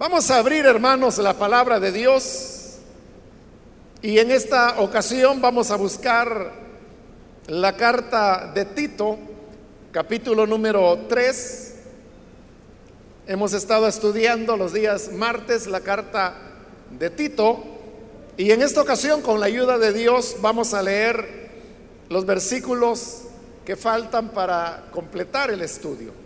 Vamos a abrir, hermanos, la palabra de Dios y en esta ocasión vamos a buscar la carta de Tito, capítulo número 3. Hemos estado estudiando los días martes la carta de Tito y en esta ocasión con la ayuda de Dios vamos a leer los versículos que faltan para completar el estudio.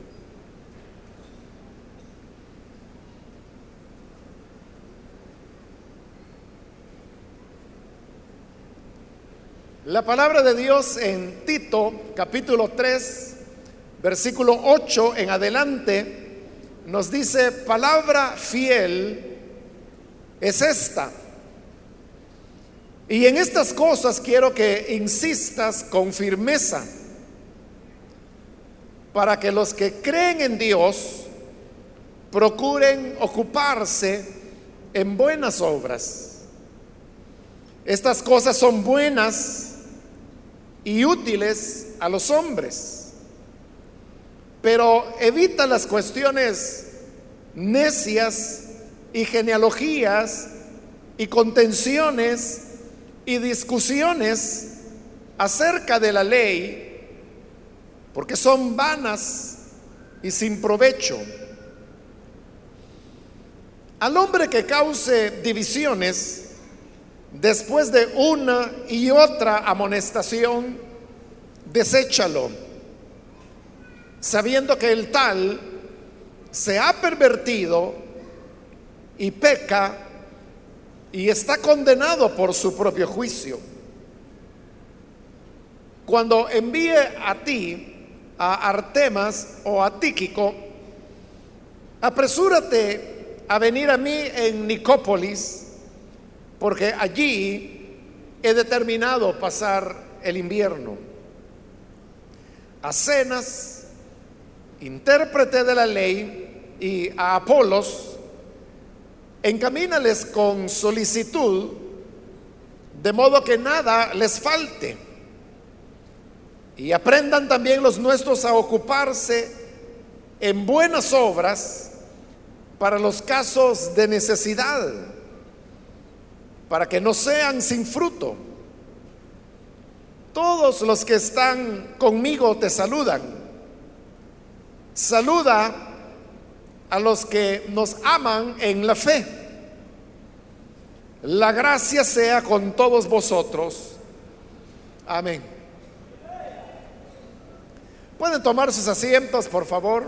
La palabra de Dios en Tito capítulo 3, versículo 8 en adelante, nos dice, palabra fiel es esta. Y en estas cosas quiero que insistas con firmeza, para que los que creen en Dios procuren ocuparse en buenas obras. Estas cosas son buenas y útiles a los hombres. Pero evita las cuestiones necias y genealogías y contenciones y discusiones acerca de la ley, porque son vanas y sin provecho. Al hombre que cause divisiones, después de una y otra amonestación, deséchalo, sabiendo que el tal se ha pervertido y peca y está condenado por su propio juicio. Cuando envíe a ti, a Artemas o a Tíquico, apresúrate a venir a mí en Nicópolis, porque allí he determinado pasar el invierno. A Cenas, intérprete de la ley, y a Apolos, encamínales con solicitud, de modo que nada les falte. Y aprendan también los nuestros a ocuparse en buenas obras para los casos de necesidad para que no sean sin fruto. Todos los que están conmigo te saludan. Saluda a los que nos aman en la fe. La gracia sea con todos vosotros. Amén. Pueden tomar sus asientos, por favor.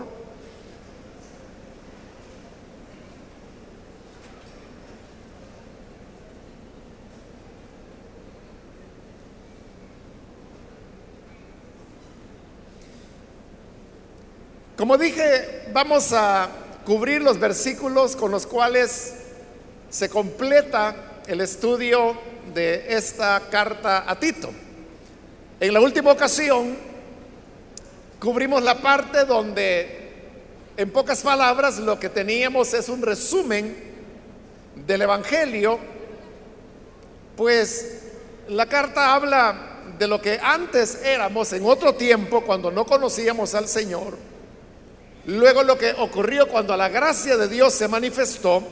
Como dije, vamos a cubrir los versículos con los cuales se completa el estudio de esta carta a Tito. En la última ocasión cubrimos la parte donde, en pocas palabras, lo que teníamos es un resumen del Evangelio, pues la carta habla de lo que antes éramos en otro tiempo, cuando no conocíamos al Señor Luego lo que ocurrió cuando la gracia de Dios se manifestó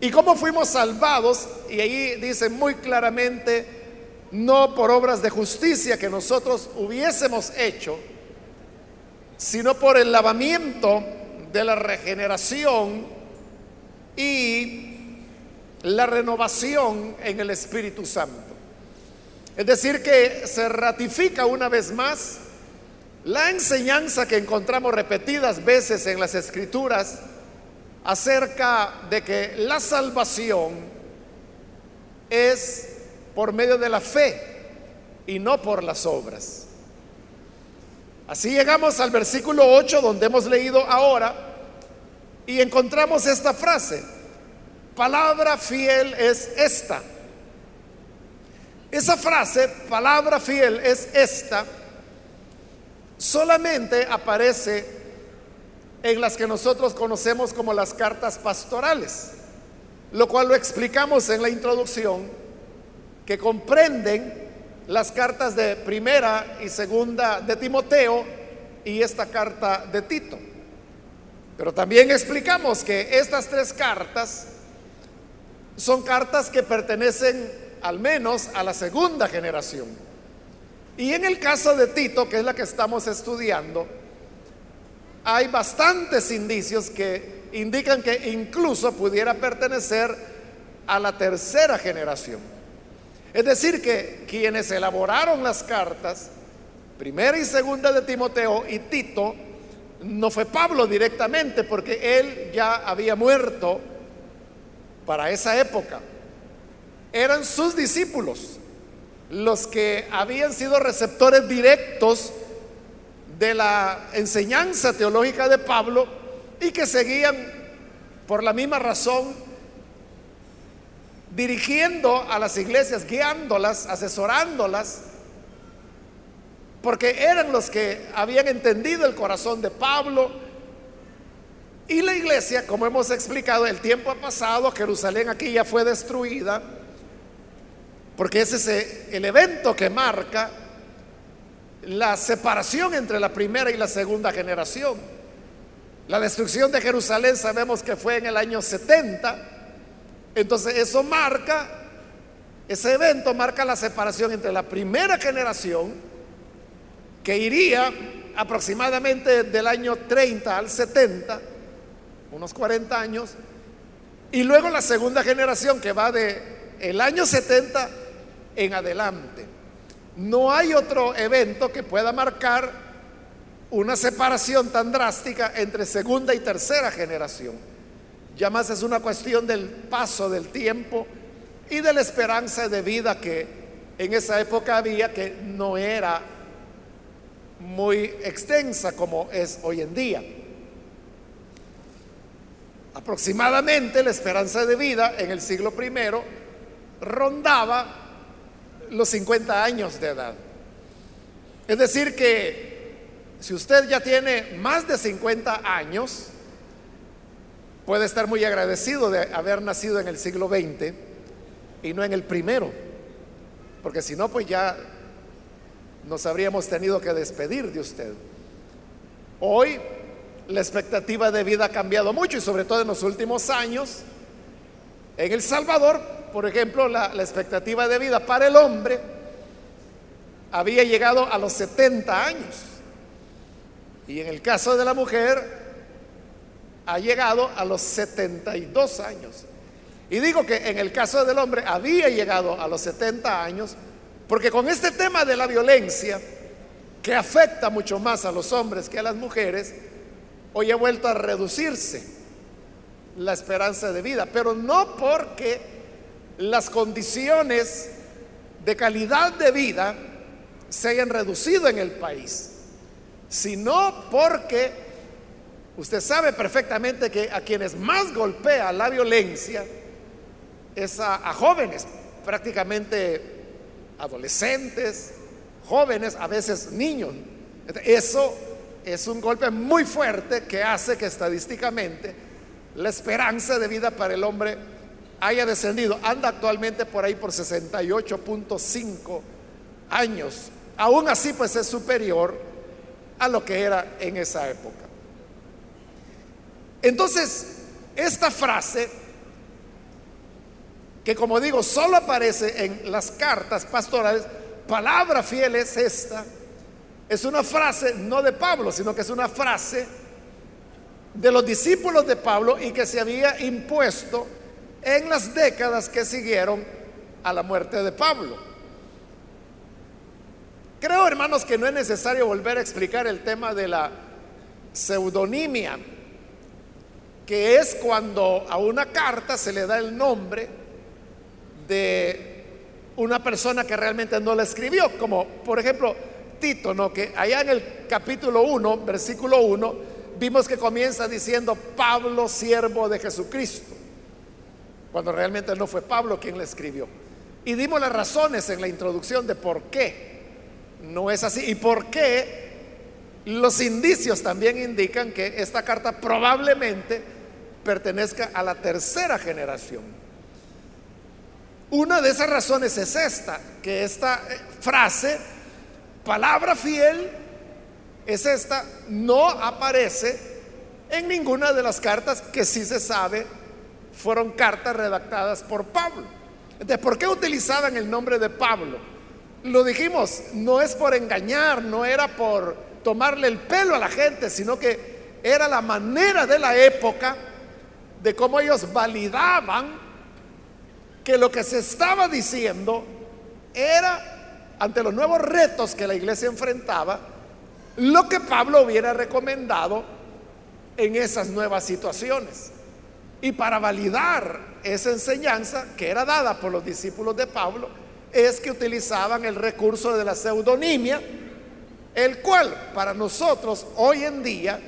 y cómo fuimos salvados, y ahí dice muy claramente, no por obras de justicia que nosotros hubiésemos hecho, sino por el lavamiento de la regeneración y la renovación en el Espíritu Santo. Es decir, que se ratifica una vez más la enseñanza que encontramos repetidas veces en las escrituras acerca de que la salvación es por medio de la fe y no por las obras. Así llegamos al versículo 8 donde hemos leído ahora y encontramos esta frase, palabra fiel es esta. Esa frase, palabra fiel es esta, solamente aparece en las que nosotros conocemos como las cartas pastorales, lo cual lo explicamos en la introducción, que comprenden las cartas de primera y segunda de Timoteo y esta carta de Tito. Pero también explicamos que estas tres cartas son cartas que pertenecen al menos a la segunda generación. Y en el caso de Tito, que es la que estamos estudiando, hay bastantes indicios que indican que incluso pudiera pertenecer a la tercera generación. Es decir, que quienes elaboraron las cartas, primera y segunda de Timoteo y Tito, no fue Pablo directamente, porque él ya había muerto para esa época. Eran sus discípulos los que habían sido receptores directos de la enseñanza teológica de Pablo y que seguían por la misma razón dirigiendo a las iglesias, guiándolas, asesorándolas porque eran los que habían entendido el corazón de Pablo. Y la iglesia, como hemos explicado, el tiempo ha pasado, Jerusalén aquí ya fue destruida, porque ese es el evento que marca la separación entre la primera y la segunda generación. La destrucción de Jerusalén sabemos que fue en el año 70, entonces eso marca, ese evento marca la separación entre la primera generación que iría aproximadamente del año 30 al 70, unos 40 años, y luego la segunda generación que va de el año 70 en adelante. No hay otro evento que pueda marcar una separación tan drástica entre segunda y tercera generación. Ya más es una cuestión del paso del tiempo y de la esperanza de vida que en esa época había, que no era muy extensa como es hoy en día. Aproximadamente la esperanza de vida en el siglo I rondaba los 50 años de edad. Es decir, que si usted ya tiene más de 50 años, puede estar muy agradecido de haber nacido en el siglo XX y no en el primero, porque si no, pues ya nos habríamos tenido que despedir de usted. Hoy la expectativa de vida ha cambiado mucho y sobre todo en los últimos años. En El Salvador, por ejemplo, la, expectativa de vida para el hombre había llegado a los 70 años. Y en el caso de la mujer, ha llegado a los 72 años. Y digo que en el caso del hombre había llegado a los 70 años porque con este tema de la violencia, que afecta mucho más a los hombres que a las mujeres, hoy ha vuelto a reducirse la esperanza de vida, pero no porque las condiciones de calidad de vida se hayan reducido en el país, sino porque usted sabe perfectamente que a quienes más golpea la violencia es a, a jóvenes, prácticamente adolescentes, jóvenes, a veces niños. Eso es un golpe muy fuerte que hace que estadísticamente la esperanza de vida para el hombre haya descendido. Anda actualmente por ahí por 68.5 años. Aún así, pues es superior a lo que era en esa época. Entonces, esta frase que como digo, solo aparece en las cartas pastorales, palabra fiel es esta, es una frase no de Pablo, sino que es una frase de los discípulos de Pablo y que se había impuesto en las décadas que siguieron a la muerte de Pablo. Creo, hermanos, que no es necesario volver a explicar el tema de la pseudonimia, que es cuando a una carta se le da el nombre de una persona que realmente no la escribió, como por ejemplo Tito, ¿no? Que allá en el capítulo 1, versículo 1, vimos que comienza diciendo Pablo, siervo de Jesucristo, cuando realmente no fue Pablo quien la escribió. Y dimos las razones en la introducción de por qué no es así y por qué los indicios también indican que esta carta probablemente pertenezca a la tercera generación. Una de esas razones es esta, que esta eh, frase, palabra fiel, es esta, no aparece en ninguna de las cartas que sí se sabe fueron cartas redactadas por Pablo. Entonces, ¿por qué utilizaban el nombre de Pablo? Lo dijimos, no es por engañar, no era por tomarle el pelo a la gente, sino que era la manera de la época de cómo ellos validaban que lo que se estaba diciendo era, ante los nuevos retos que la iglesia enfrentaba, lo que Pablo hubiera recomendado en esas nuevas situaciones. Y para validar esa enseñanza que era dada por los discípulos de Pablo, es que utilizaban el recurso de la pseudonimia, el cual para nosotros hoy en día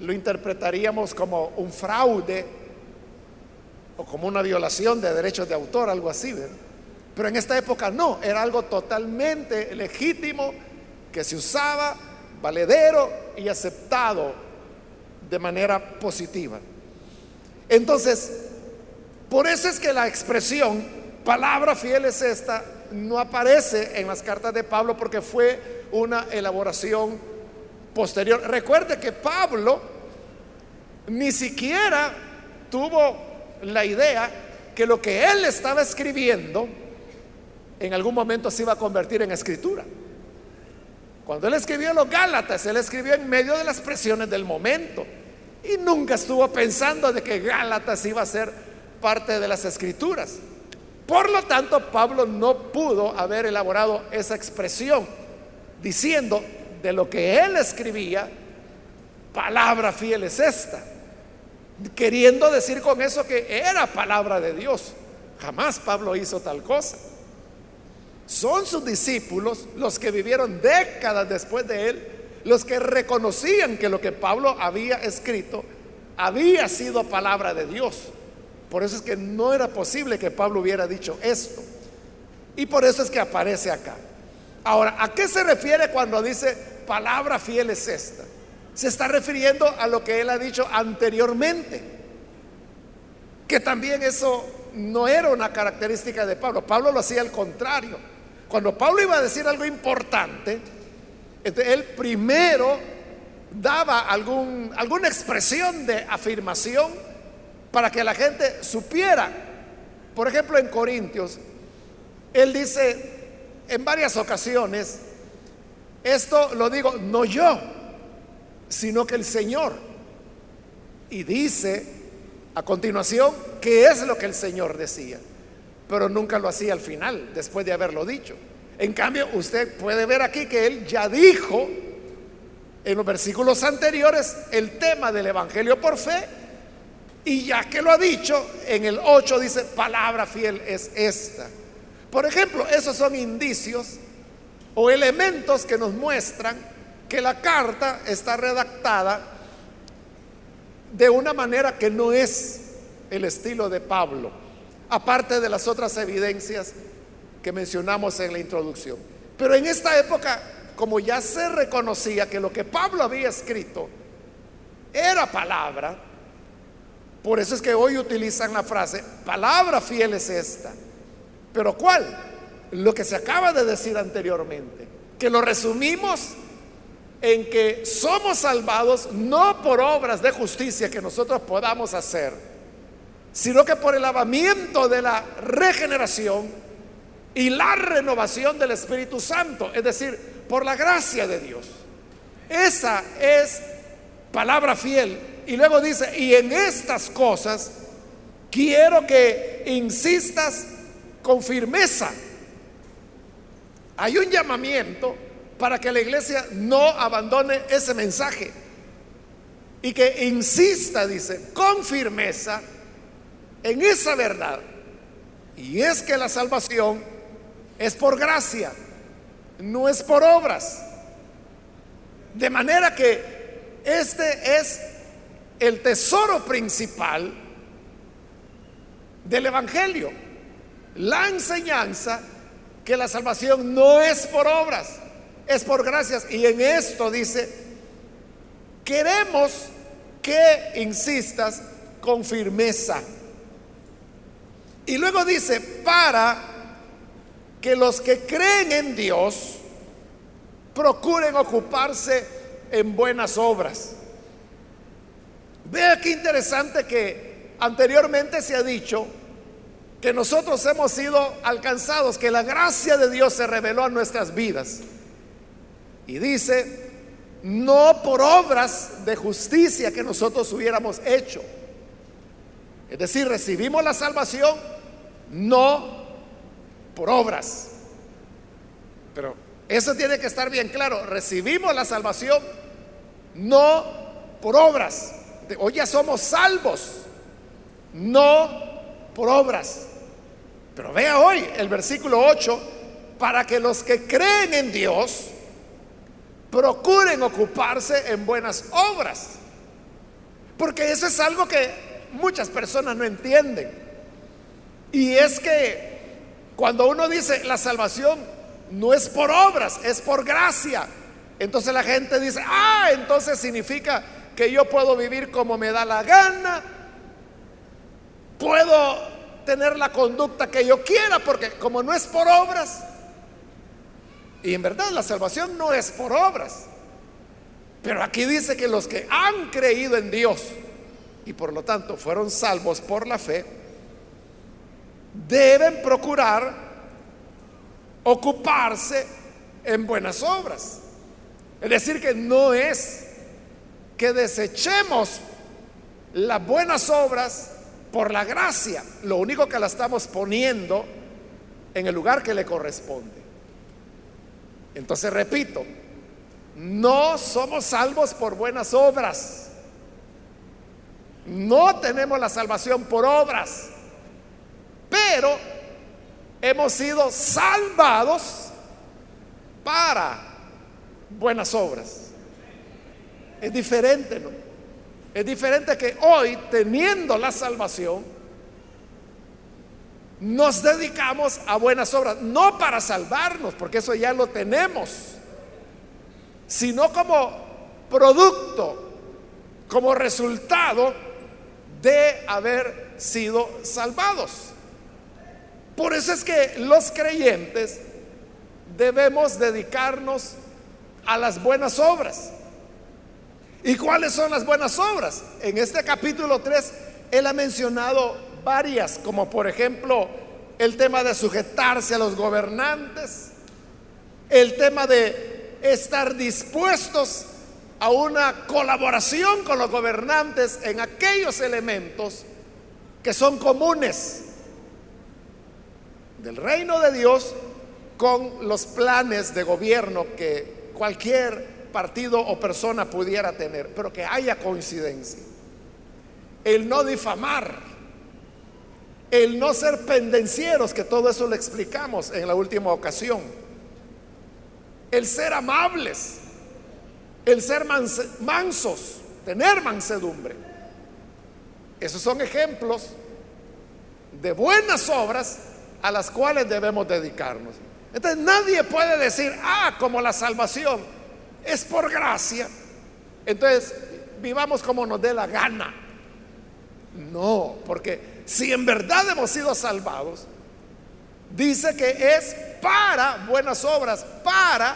lo interpretaríamos como un fraude o como una violación de derechos de autor, algo así. Pero en esta época no, era algo totalmente legítimo que se usaba, valedero y aceptado de manera positiva. Entonces, por eso es que la expresión palabra fiel es esta no aparece en las cartas de Pablo porque fue una elaboración posterior. Recuerde que Pablo ni siquiera tuvo la idea que lo que él estaba escribiendo en algún momento se iba a convertir en escritura. Cuando él escribió los Gálatas, él escribió en medio de las presiones del momento y nunca estuvo pensando de que Gálatas iba a ser parte de las escrituras. Por lo tanto, Pablo no pudo haber elaborado esa expresión diciendo de lo que él escribía, palabra fiel es esta, queriendo decir con eso que era palabra de Dios. Jamás Pablo hizo tal cosa. Son sus discípulos los que vivieron décadas después de él, los que reconocían que lo que Pablo había escrito había sido palabra de Dios. Por eso es que no era posible que Pablo hubiera dicho esto. Y por eso es que aparece acá. Ahora, ¿a qué se refiere cuando dice palabra fiel es esta? Se está refiriendo a lo que él ha dicho anteriormente. Que también eso no era una característica de Pablo. Pablo lo hacía al contrario. Cuando Pablo iba a decir algo importante, él primero daba algún, alguna expresión de afirmación para que la gente supiera. Por ejemplo, en Corintios, él dice en varias ocasiones, esto lo digo no yo, sino que el Señor. Y dice a continuación qué es lo que el Señor decía pero nunca lo hacía al final, después de haberlo dicho. En cambio, usted puede ver aquí que él ya dijo en los versículos anteriores el tema del Evangelio por fe, y ya que lo ha dicho, en el 8 dice, palabra fiel es esta. Por ejemplo, esos son indicios o elementos que nos muestran que la carta está redactada de una manera que no es el estilo de Pablo aparte de las otras evidencias que mencionamos en la introducción. Pero en esta época, como ya se reconocía que lo que Pablo había escrito era palabra, por eso es que hoy utilizan la frase, palabra fiel es esta. Pero ¿cuál? Lo que se acaba de decir anteriormente, que lo resumimos en que somos salvados no por obras de justicia que nosotros podamos hacer, sino que por el lavamiento de la regeneración y la renovación del Espíritu Santo, es decir, por la gracia de Dios. Esa es palabra fiel. Y luego dice, y en estas cosas quiero que insistas con firmeza. Hay un llamamiento para que la iglesia no abandone ese mensaje y que insista, dice, con firmeza en esa verdad. Y es que la salvación es por gracia, no es por obras. De manera que este es el tesoro principal del Evangelio. La enseñanza que la salvación no es por obras, es por gracias. Y en esto dice, queremos que insistas con firmeza. Y luego dice, para que los que creen en Dios procuren ocuparse en buenas obras. Vea qué interesante que anteriormente se ha dicho que nosotros hemos sido alcanzados, que la gracia de Dios se reveló en nuestras vidas. Y dice, no por obras de justicia que nosotros hubiéramos hecho. Es decir, recibimos la salvación no por obras. Pero eso tiene que estar bien claro. Recibimos la salvación no por obras. Hoy ya somos salvos, no por obras. Pero vea hoy el versículo 8, para que los que creen en Dios procuren ocuparse en buenas obras. Porque eso es algo que muchas personas no entienden. Y es que cuando uno dice la salvación no es por obras, es por gracia. Entonces la gente dice, ah, entonces significa que yo puedo vivir como me da la gana, puedo tener la conducta que yo quiera, porque como no es por obras, y en verdad la salvación no es por obras, pero aquí dice que los que han creído en Dios y por lo tanto fueron salvos por la fe, deben procurar ocuparse en buenas obras. Es decir, que no es que desechemos las buenas obras por la gracia. Lo único que la estamos poniendo en el lugar que le corresponde. Entonces repito, no somos salvos por buenas obras. No tenemos la salvación por obras. Pero hemos sido salvados para buenas obras. Es diferente, ¿no? Es diferente que hoy, teniendo la salvación, nos dedicamos a buenas obras, no para salvarnos, porque eso ya lo tenemos, sino como producto, como resultado de haber sido salvados. Por eso es que los creyentes debemos dedicarnos a las buenas obras. ¿Y cuáles son las buenas obras? En este capítulo 3, él ha mencionado varias, como por ejemplo el tema de sujetarse a los gobernantes, el tema de estar dispuestos a una colaboración con los gobernantes en aquellos elementos que son comunes del reino de Dios con los planes de gobierno que cualquier partido o persona pudiera tener, pero que haya coincidencia. El no difamar, el no ser pendencieros, que todo eso lo explicamos en la última ocasión. El ser amables, el ser mansos, tener mansedumbre. Esos son ejemplos de buenas obras a las cuales debemos dedicarnos. Entonces nadie puede decir, ah, como la salvación es por gracia. Entonces, vivamos como nos dé la gana. No, porque si en verdad hemos sido salvados, dice que es para buenas obras, para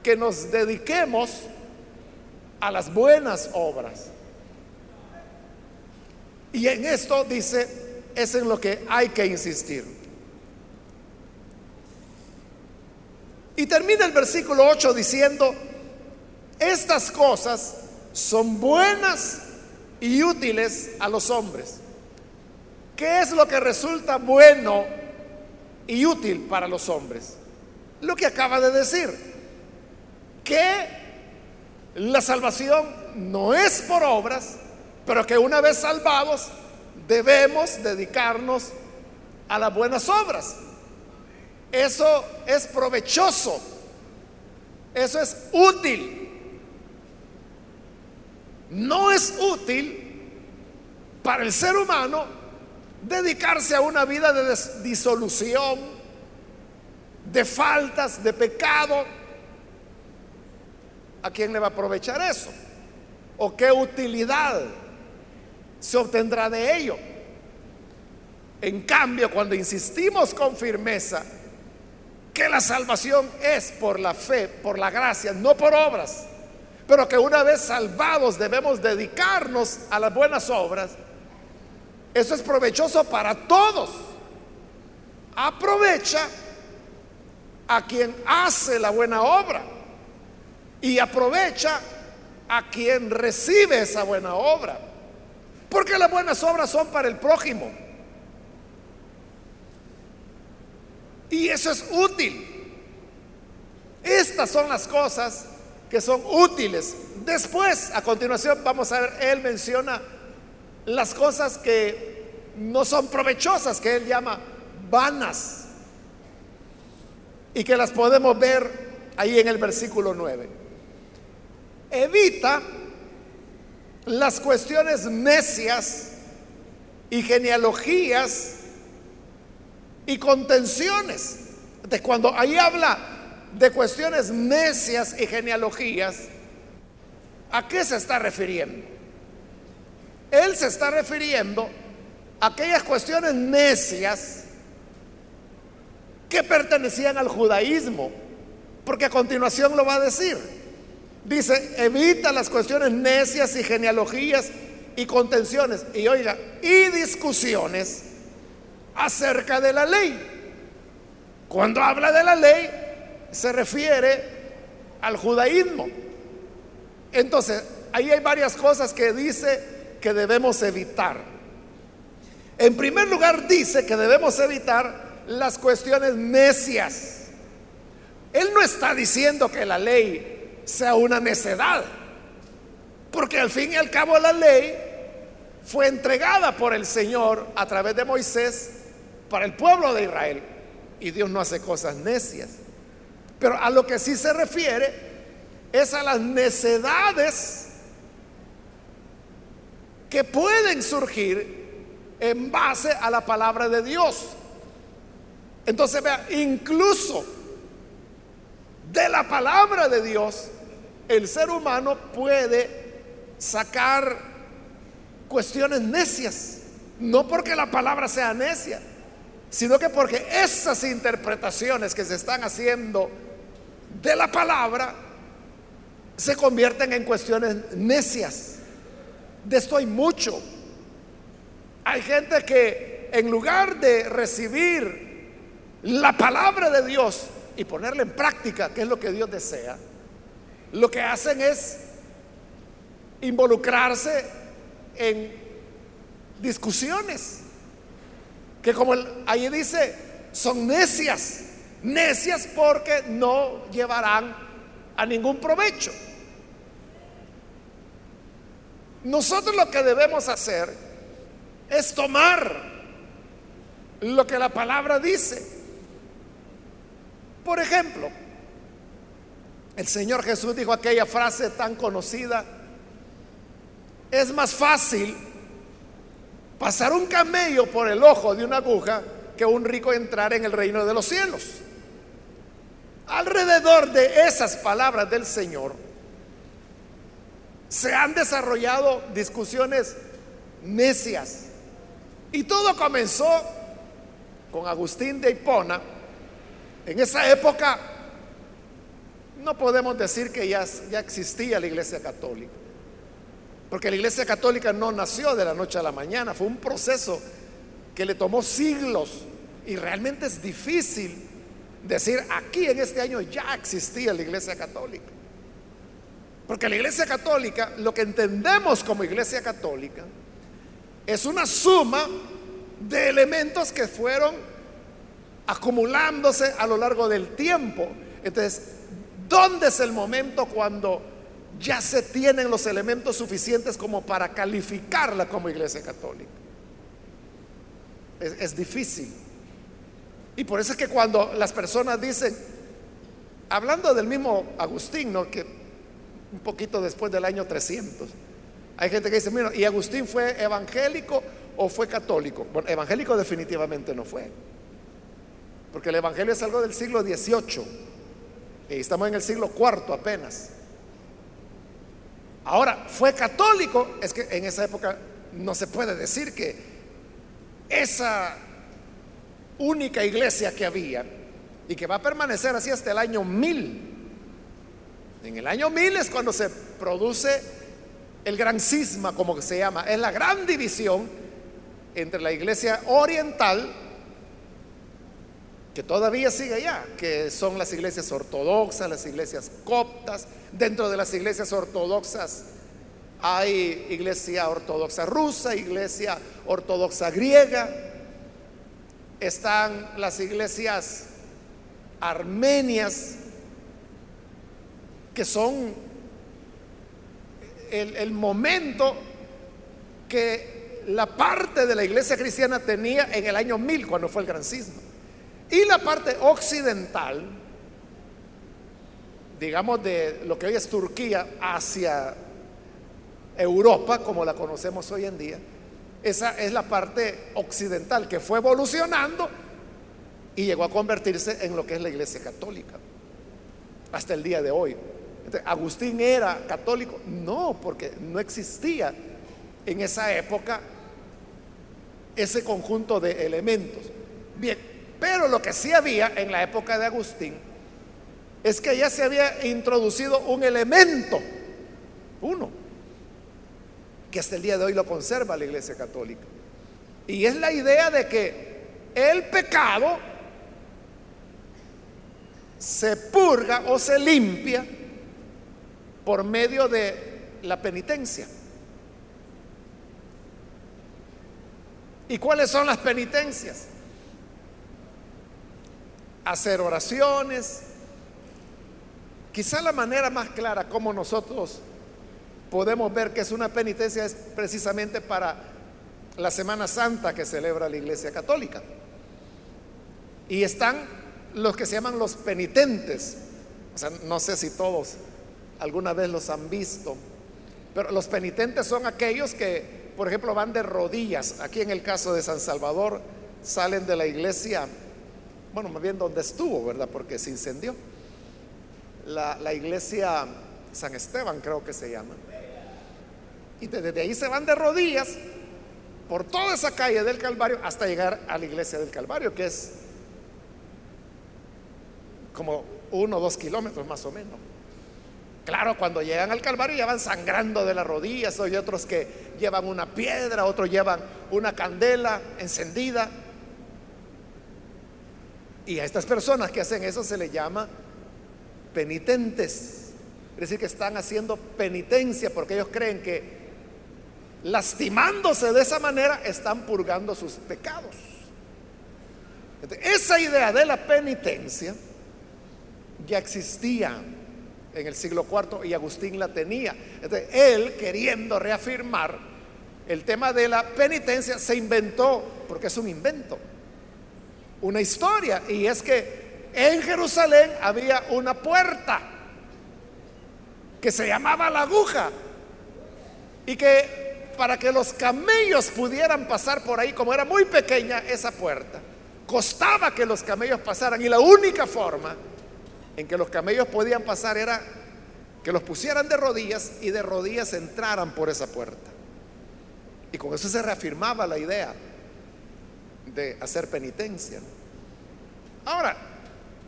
que nos dediquemos a las buenas obras. Y en esto dice, es en lo que hay que insistir. Y termina el versículo 8 diciendo, estas cosas son buenas y útiles a los hombres. ¿Qué es lo que resulta bueno y útil para los hombres? Lo que acaba de decir, que la salvación no es por obras, pero que una vez salvados debemos dedicarnos a las buenas obras. Eso es provechoso, eso es útil no es útil para el ser humano dedicarse a una vida de disolución, de faltas, de pecado. ¿A quién le va a aprovechar eso? ¿O qué utilidad se obtendrá de ello? En cambio, cuando insistimos con firmeza que la salvación es por la fe, por la gracia, no por obras, pero que una vez salvados debemos dedicarnos a las buenas obras, eso es provechoso para todos. Aprovecha a quien hace la buena obra y aprovecha a quien recibe esa buena obra. Porque las buenas obras son para el prójimo. Y eso es útil. Estas son las cosas que son útiles. Después, a continuación, vamos a ver, él menciona las cosas que no son provechosas, que él llama vanas. Y que las podemos ver ahí en el versículo 9. Evita las cuestiones necias y genealogías y contenciones. De cuando ahí habla de cuestiones necias y genealogías, ¿a qué se está refiriendo? Él se está refiriendo a aquellas cuestiones necias que pertenecían al judaísmo, porque a continuación lo va a decir. Dice, evita las cuestiones necias y genealogías y contenciones, y oiga, y discusiones acerca de la ley. Cuando habla de la ley, se refiere al judaísmo. Entonces, ahí hay varias cosas que dice que debemos evitar. En primer lugar, dice que debemos evitar las cuestiones necias. Él no está diciendo que la ley sea una necedad. Porque al fin y al cabo la ley fue entregada por el Señor a través de Moisés para el pueblo de Israel. Y Dios no hace cosas necias. Pero a lo que sí se refiere es a las necedades que pueden surgir en base a la palabra de Dios. Entonces vea, incluso de la palabra de Dios el ser humano puede sacar cuestiones necias, no porque la palabra sea necia, sino que porque esas interpretaciones que se están haciendo de la palabra se convierten en cuestiones necias. De esto hay mucho. Hay gente que en lugar de recibir la palabra de Dios y ponerla en práctica, que es lo que Dios desea, lo que hacen es involucrarse en discusiones que como ahí dice, son necias, necias porque no llevarán a ningún provecho. Nosotros lo que debemos hacer es tomar lo que la palabra dice. Por ejemplo, el Señor Jesús dijo aquella frase tan conocida, es más fácil pasar un camello por el ojo de una aguja que un rico entrar en el reino de los cielos. Alrededor de esas palabras del Señor se han desarrollado discusiones necias. Y todo comenzó con Agustín de Hipona. En esa época no podemos decir que ya, ya existía la Iglesia Católica. Porque la Iglesia Católica no nació de la noche a la mañana, fue un proceso que le tomó siglos y realmente es difícil decir aquí en este año ya existía la Iglesia Católica. Porque la Iglesia Católica, lo que entendemos como Iglesia Católica, es una suma de elementos que fueron acumulándose a lo largo del tiempo. Entonces, ¿Dónde es el momento cuando ya se tienen los elementos suficientes como para calificarla como iglesia católica? Es, difícil. Y por eso es que cuando las personas dicen, hablando del mismo Agustín, ¿no? que un poquito después del año 300, hay gente que dice, mira, ¿y Agustín fue evangélico o fue católico? Bueno, evangélico definitivamente no fue, porque el evangelio es algo del siglo XVIII estamos en el siglo cuarto apenas. Ahora, fue católico, es que en esa época no se puede decir que esa única iglesia que había y que va a permanecer así hasta el año mil. En el año 1000 es cuando se produce el gran cisma, como se llama, es la gran división entre la iglesia oriental, que todavía sigue allá, que son las iglesias ortodoxas, las iglesias coptas, dentro de las iglesias ortodoxas hay iglesia ortodoxa rusa, iglesia ortodoxa griega, están las iglesias armenias, que son el, momento que la parte de la iglesia cristiana tenía en el año 1000, cuando fue el gran cisma. Y la parte occidental, digamos de lo que hoy es Turquía hacia Europa, como la conocemos hoy en día, esa es la parte occidental que fue evolucionando y llegó a convertirse en lo que es la iglesia católica hasta el día de hoy. Agustín era católico, no, porque no existía en esa época ese conjunto de elementos. Bien, pero lo que sí había en la época de Agustín es que ya se había introducido un elemento, uno, que hasta el día de hoy lo conserva la Iglesia Católica. Y es la idea de que el pecado se purga o se limpia por medio de la penitencia. ¿Y cuáles son las penitencias? Hacer oraciones. Quizá la manera más clara como nosotros podemos ver que es una penitencia es precisamente para la Semana Santa que celebra la Iglesia Católica. Y están los que se llaman los penitentes. O sea, no sé si todos alguna vez los han visto, pero los penitentes son aquellos que, por ejemplo, van de rodillas. Aquí en el caso de San Salvador, salen de la iglesia, bueno, más bien donde estuvo, ¿verdad? Porque se incendió. La, la iglesia San Esteban creo que se llama. Y desde ahí se van de rodillas por toda esa calle del Calvario hasta llegar a la iglesia del Calvario, que es como uno o dos kilómetros más o menos. Claro, cuando llegan al Calvario ya van sangrando de las rodillas, hay otros que llevan una piedra, otros llevan una candela encendida. Y a estas personas que hacen eso se les llama penitentes. Es decir, que están haciendo penitencia porque ellos creen que lastimándose de esa manera, están purgando sus pecados. esa idea de la penitencia ya existía en el siglo IV y Agustín la tenía. él, queriendo reafirmar el tema de la penitencia, se inventó, porque es un invento, una historia. Y es que en Jerusalén había una puerta que se llamaba la aguja y que para que los camellos pudieran pasar por ahí, como era muy pequeña esa puerta, costaba que los camellos pasaran y la única forma en que los camellos podían pasar era que los pusieran de rodillas y de rodillas entraran por esa puerta. Y con eso se reafirmaba la idea de hacer penitencia. Ahora,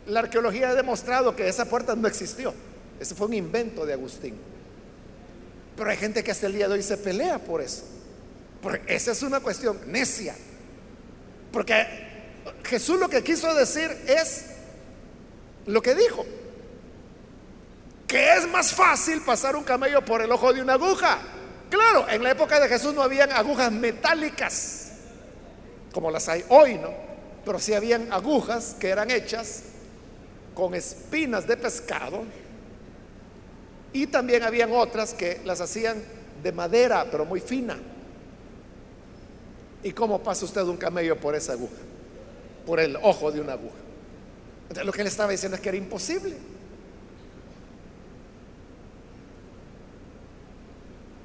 la arqueología ha demostrado que esa puerta no existió. Ese fue un invento de Agustín. Pero hay gente que hasta el día de hoy se pelea por eso. Porque esa es una cuestión necia. Porque Jesús lo que quiso decir es lo que dijo. Que es más fácil pasar un camello por el ojo de una aguja. Claro, en la época de Jesús no habían agujas metálicas como las hay hoy, ¿no? Pero sí habían agujas que eran hechas con espinas de pescado y también habían otras que las hacían de madera, pero muy fina. ¿Y cómo pasa usted un camello por esa aguja? Por el ojo de una aguja. Entonces lo que él estaba diciendo es que era imposible.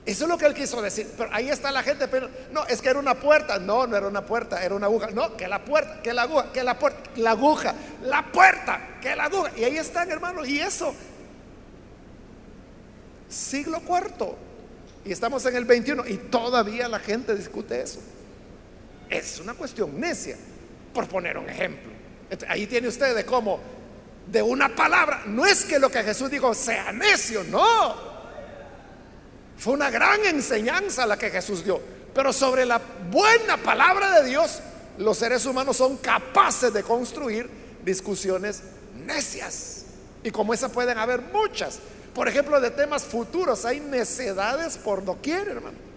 Eso es lo que él quiso decir. Pero ahí está la gente, pero no, es que era una puerta. No, no era una puerta, era una aguja. No, que la puerta, que la aguja, que la puerta, la aguja, la puerta, que la aguja. Y ahí están, hermanos. Y eso siglo cuarto. Y estamos en el 21 y todavía la gente discute eso. Es una cuestión necia, por poner un ejemplo. Ahí tiene usted de cómo de una palabra. No es que lo que Jesús dijo sea necio, no. Fue una gran enseñanza la que Jesús dio. Pero sobre la buena palabra de Dios, los seres humanos son capaces de construir discusiones necias. Y como esa pueden haber muchas. Por ejemplo, de temas futuros, hay necedades por doquier, hermano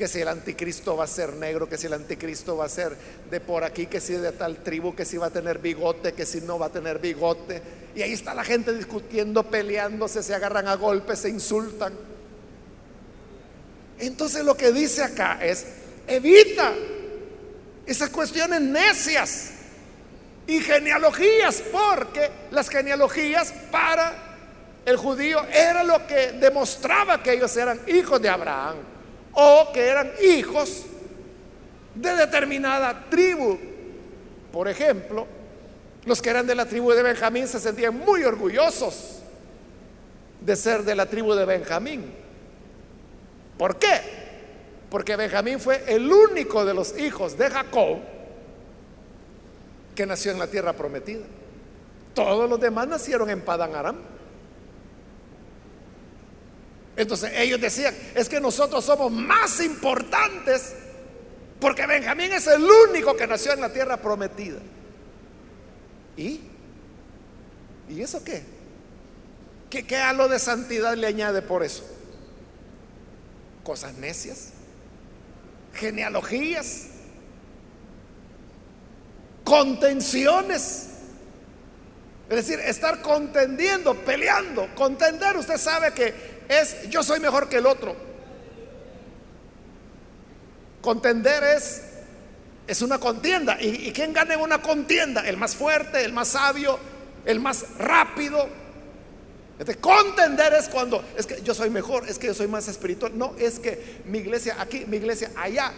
que si el anticristo va a ser negro, que si el anticristo va a ser de por aquí, que si de tal tribu, que si va a tener bigote, que si no va a tener bigote. Y ahí está la gente discutiendo, peleándose, se agarran a golpes, se insultan. Entonces lo que dice acá es, evita esas cuestiones necias y genealogías, porque las genealogías para el judío era lo que demostraba que ellos eran hijos de Abraham o que eran hijos de determinada tribu. Por ejemplo, los que eran de la tribu de Benjamín se sentían muy orgullosos de ser de la tribu de Benjamín. ¿Por qué? Porque Benjamín fue el único de los hijos de Jacob que nació en la tierra prometida. Todos los demás nacieron en Padán Aram. Entonces ellos decían, es que nosotros somos más importantes porque Benjamín es el único que nació en la tierra prometida. ¿Y? ¿Y eso qué? ¿Qué, qué a lo de santidad le añade por eso? Cosas necias, genealogías, contenciones. Es decir, estar contendiendo, peleando. Contender, usted sabe que es yo soy mejor que el otro. Contender es, es una contienda. ¿Y, ¿Y quién gana en una contienda? El más fuerte, el más sabio, el más rápido. Contender es cuando es que yo soy mejor, es que yo soy más espiritual. No, es que mi iglesia aquí, mi iglesia allá.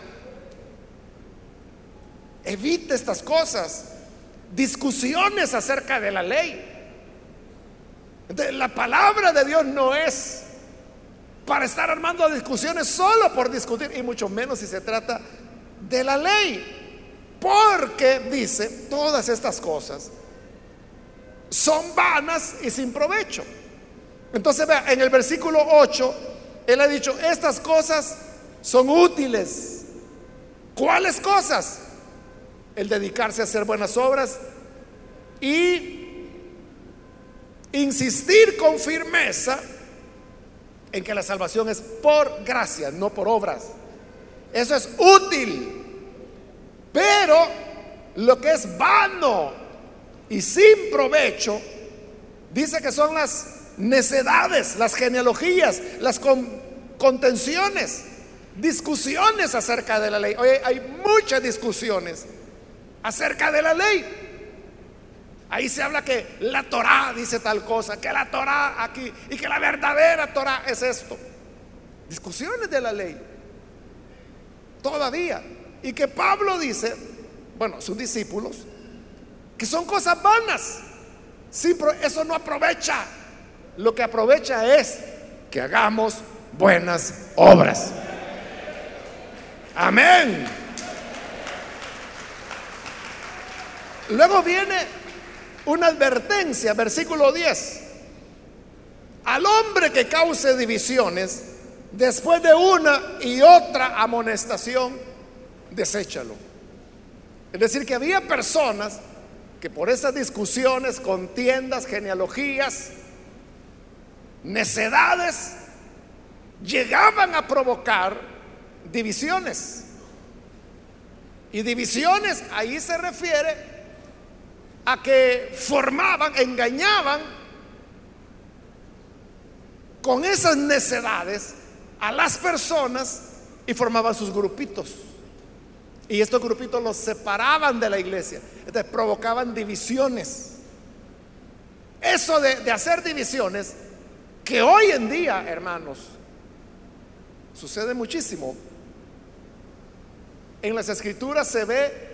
Evite estas cosas. Discusiones acerca de la ley. la palabra de Dios no es para estar armando discusiones solo por discutir, y mucho menos si se trata de la ley. Porque dice, todas estas cosas son vanas y sin provecho. Entonces vea, en el versículo 8, él ha dicho, estas cosas son útiles. ¿Cuáles cosas? El dedicarse a hacer buenas obras y insistir con firmeza en que la salvación es por gracia, no por obras. Eso es útil. Pero lo que es vano y sin provecho, dice que son las necedades, las genealogías, las contenciones, discusiones acerca de la ley. Hoy hay muchas discusiones acerca de la ley. Ahí se habla que la Torá dice tal cosa, que la Torá aquí y que la verdadera Torá es esto. Discusiones de la ley. Todavía. Y que Pablo dice, bueno, sus discípulos, que son cosas vanas. Sí, pero eso no aprovecha. Lo que aprovecha es que hagamos buenas obras. Amén. Luego viene una advertencia, versículo 10. Al hombre que cause divisiones, después de una y otra amonestación, deséchalo. Es decir, que había personas que por esas discusiones, contiendas, genealogías, necedades, llegaban a provocar divisiones. Y divisiones ahí se refiere a que formaban, engañaban con esas necedades a las personas y formaban sus grupitos. Y estos grupitos los separaban de la iglesia. Entonces provocaban divisiones. Eso de, de hacer divisiones, que hoy en día, hermanos, sucede muchísimo. En las escrituras se ve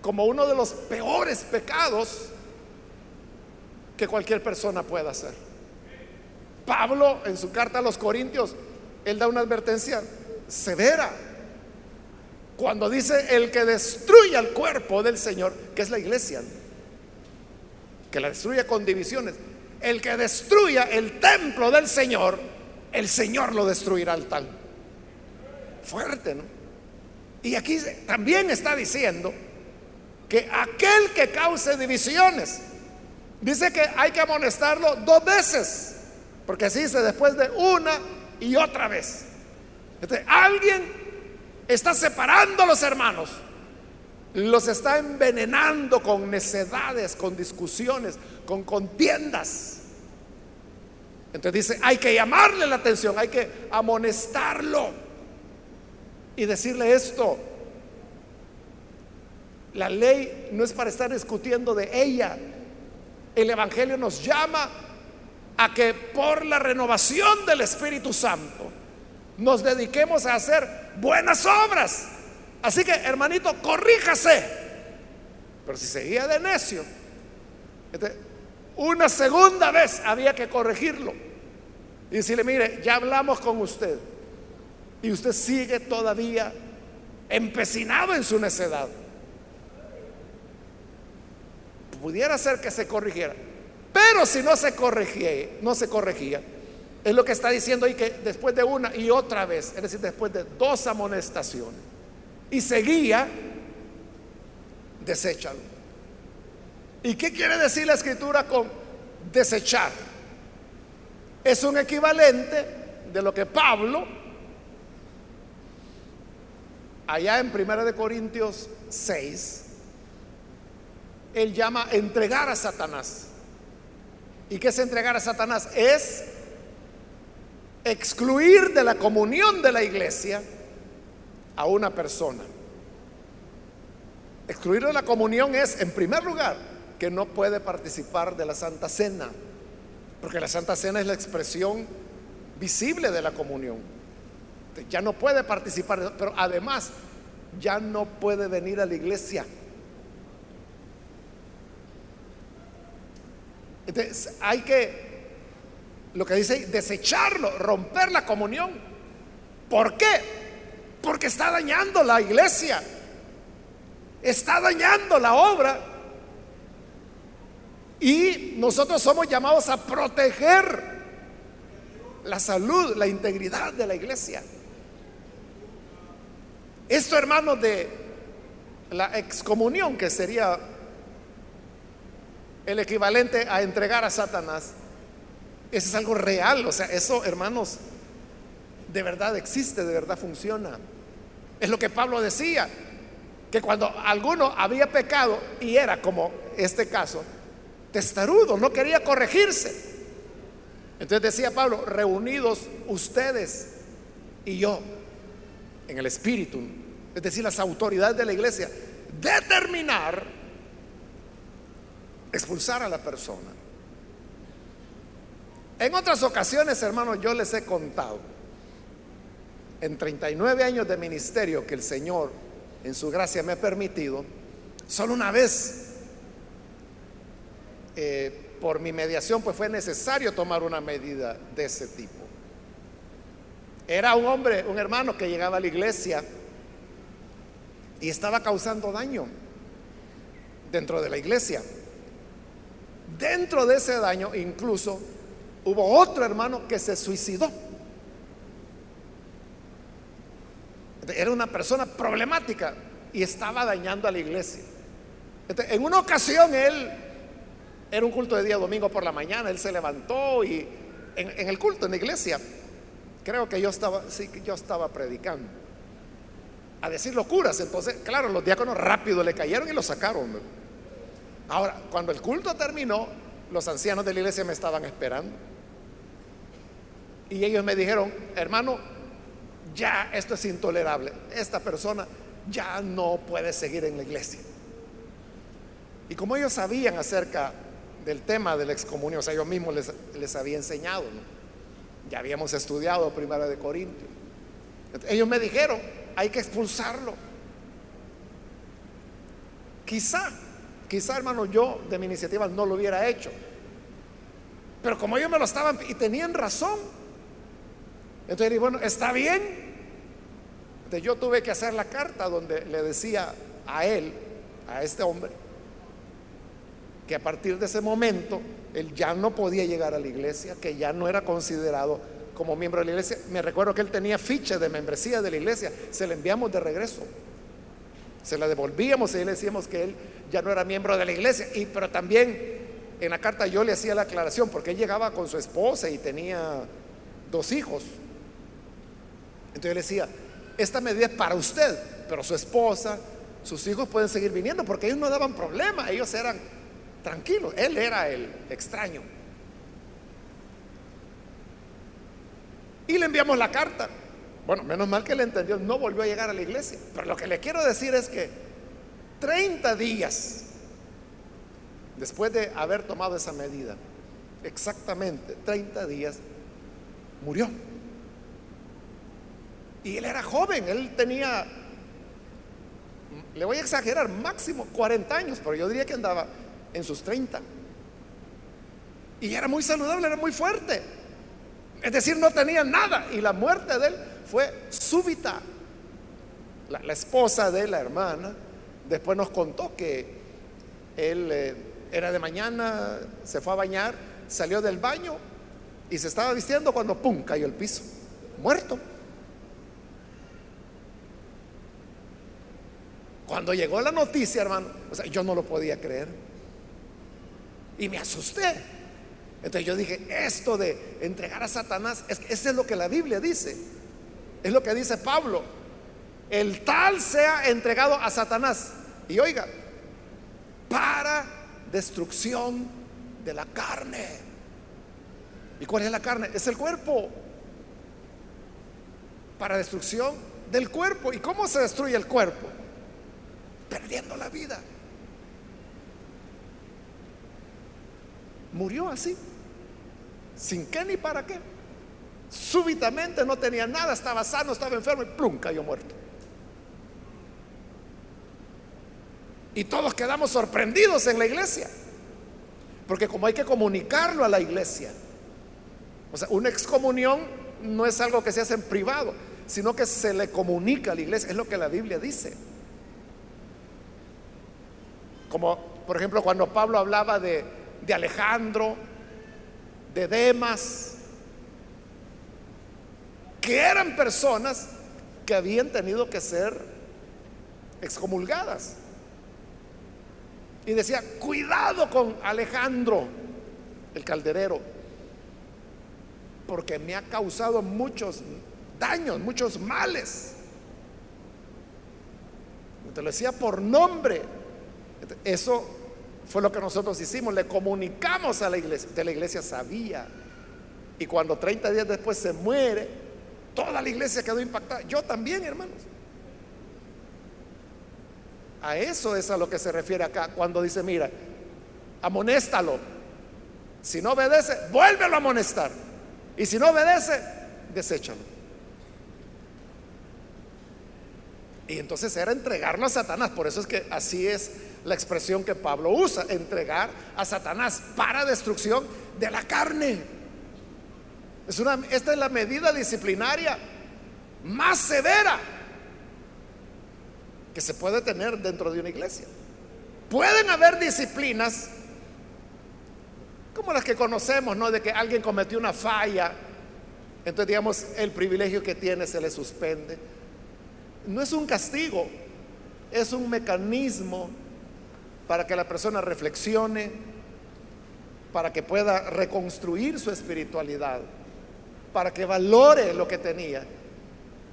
como uno de los peores pecados que cualquier persona pueda hacer. Pablo en su carta a los Corintios, él da una advertencia severa cuando dice el que destruye al cuerpo del Señor, que es la iglesia. que la destruya con divisiones. El que destruya el templo del Señor, el Señor lo destruirá al tal. Fuerte, ¿no? Y aquí también está diciendo que aquel que cause divisiones, dice que hay que amonestarlo dos veces, porque así dice después de una y otra vez. alguien está separando a los hermanos, los está envenenando con necedades, con discusiones, con contiendas. Entonces dice, hay que llamarle la atención, hay que amonestarlo y decirle esto. La ley no es para estar discutiendo de ella. El Evangelio nos llama a que por la renovación del Espíritu Santo nos dediquemos a hacer buenas obras. Así que, hermanito, corríjase. Pero si seguía de necio, este, una segunda vez había que corregirlo. Y decirle, mire, ya hablamos con usted y usted sigue todavía empecinado en su necedad. Pudiera ser que se corrigiera. Pero si no se corregía, no se corregía, es lo que está diciendo ahí que después de una y otra vez, es decir, después de dos amonestaciones, y seguía, deséchalo. ¿Y qué quiere decir la escritura con desechar? Es un equivalente de lo que Pablo allá en Primera de Corintios 6, él llama entregar a Satanás. ¿Y qué es entregar a Satanás? Es excluir de la comunión de la iglesia a una persona. Excluir de la comunión es, en primer lugar, que no puede participar de la Santa Cena, porque la Santa Cena es la expresión visible de la comunión ya no puede participar, pero además ya no puede venir a la iglesia. Entonces hay que, lo que dice, desecharlo, romper la comunión. ¿Por qué? Porque está dañando la iglesia, está dañando la obra. Y nosotros somos llamados a proteger la salud, la integridad de la iglesia. Esto, hermanos, de la excomunión, que sería el equivalente a entregar a Satanás, eso es algo real. O sea, eso, hermanos, de verdad existe, de verdad funciona. Es lo que Pablo decía, que cuando alguno había pecado y era como este caso, testarudo, no quería corregirse. Entonces decía Pablo, reunidos ustedes y yo en el espíritu, es decir, las autoridades de la iglesia, determinar expulsar a la persona. En otras ocasiones, hermanos, yo les he contado, en 39 años de ministerio que el Señor en su gracia me ha permitido, solo una vez, eh, por mi mediación, pues fue necesario tomar una medida de ese tipo. Era un hombre, un hermano que llegaba a la iglesia y estaba causando daño dentro de la iglesia. Dentro de ese daño incluso hubo otro hermano que se suicidó. Era una persona problemática y estaba dañando a la iglesia. en una ocasión él, era un culto de día domingo por la mañana, él se levantó y en, el culto en la iglesia Creo que yo estaba, sí, yo estaba predicando. A decir locuras. Entonces, claro, los diáconos rápido le cayeron y lo sacaron. Ahora, cuando el culto terminó, los ancianos de la iglesia me estaban esperando. Y ellos me dijeron, hermano, ya esto es intolerable. Esta persona ya no puede seguir en la iglesia. Y como ellos sabían acerca del tema de la excomunión, o sea, yo mismo les, les había enseñado. Ya habíamos estudiado Primera de Corintios. Ellos me dijeron, hay que expulsarlo. Quizá, quizá hermano, yo de mi iniciativa no lo hubiera hecho. Pero como ellos me lo estaban y tenían razón. Entonces dije, bueno, está bien. Entonces yo tuve que hacer la carta donde le decía a él, a este hombre, que a partir de ese momento él ya no podía llegar a la iglesia, que ya no era considerado como miembro de la iglesia. Me recuerdo que él tenía ficha de membresía de la iglesia, se la enviamos de regreso. Se la devolvíamos y le decíamos que él ya no era miembro de la iglesia. Y, pero también en la carta yo le hacía la aclaración, porque él llegaba con su esposa y tenía dos hijos. Entonces yo le decía, esta medida es para usted, pero su esposa, sus hijos pueden seguir viniendo, porque ellos no daban problema, ellos eran tranquilos, él era el extraño. Y le enviamos la carta. Bueno, menos mal que le entendió, no volvió a llegar a la iglesia. Pero lo que le quiero decir es que 30 días después de haber tomado esa medida, exactamente 30 días, murió. Y él era joven, él tenía, le voy a exagerar, máximo 40 años, pero yo diría que andaba en sus 30. Y era muy saludable, era muy fuerte. Es decir, no tenía nada. Y la muerte de él fue súbita. La, esposa de la hermana después nos contó que él eh, era de mañana, se fue a bañar, salió del baño y se estaba vistiendo cuando ¡pum! cayó el piso, muerto. Cuando llegó la noticia, hermano, o sea, yo no lo podía creer. Y me asusté. Entonces yo dije, esto de entregar a Satanás, es eso es lo que la Biblia dice. Es lo que dice Pablo. El tal sea entregado a Satanás. Y oiga, para destrucción de la carne. ¿Y cuál es la carne? Es el cuerpo. Para destrucción del cuerpo. ¿Y cómo se destruye el cuerpo? Perdiendo la vida. Murió así sin qué ni para qué. Súbitamente no tenía nada, estaba sano, estaba enfermo y plum, cayó muerto. Y todos quedamos sorprendidos en la iglesia. Porque como hay que comunicarlo a la iglesia, o sea, una excomunión no es algo que se hace en privado, sino que se le comunica a la iglesia, es lo que la Biblia dice. Como por ejemplo cuando Pablo hablaba de, de Alejandro, de Demas, que eran personas que habían tenido que ser excomulgadas. Y decía, cuidado con Alejandro, el calderero, porque me ha causado muchos daños, muchos males. Te lo decía por nombre. Eso fue lo que nosotros hicimos, le comunicamos a la iglesia, de la iglesia sabía. Y cuando 30 días después se muere, toda la iglesia quedó impactada. Yo también, hermanos. A eso es a lo que se refiere acá cuando dice, mira, amonéstalo. Si no obedece, vuélvelo a amonestar. Y si no obedece, deséchalo. Y entonces era entregarlo a Satanás. Por eso es que así es la expresión que Pablo usa, entregar a Satanás para destrucción de la carne. Esta es la medida disciplinaria más severa que se puede tener dentro de una iglesia. Pueden haber disciplinas como las que conocemos, ¿no? De que alguien cometió una falla, entonces digamos el privilegio que tiene se le suspende. No es un castigo, es un mecanismo para que la persona reflexione, para que pueda reconstruir su espiritualidad, para que valore lo que tenía.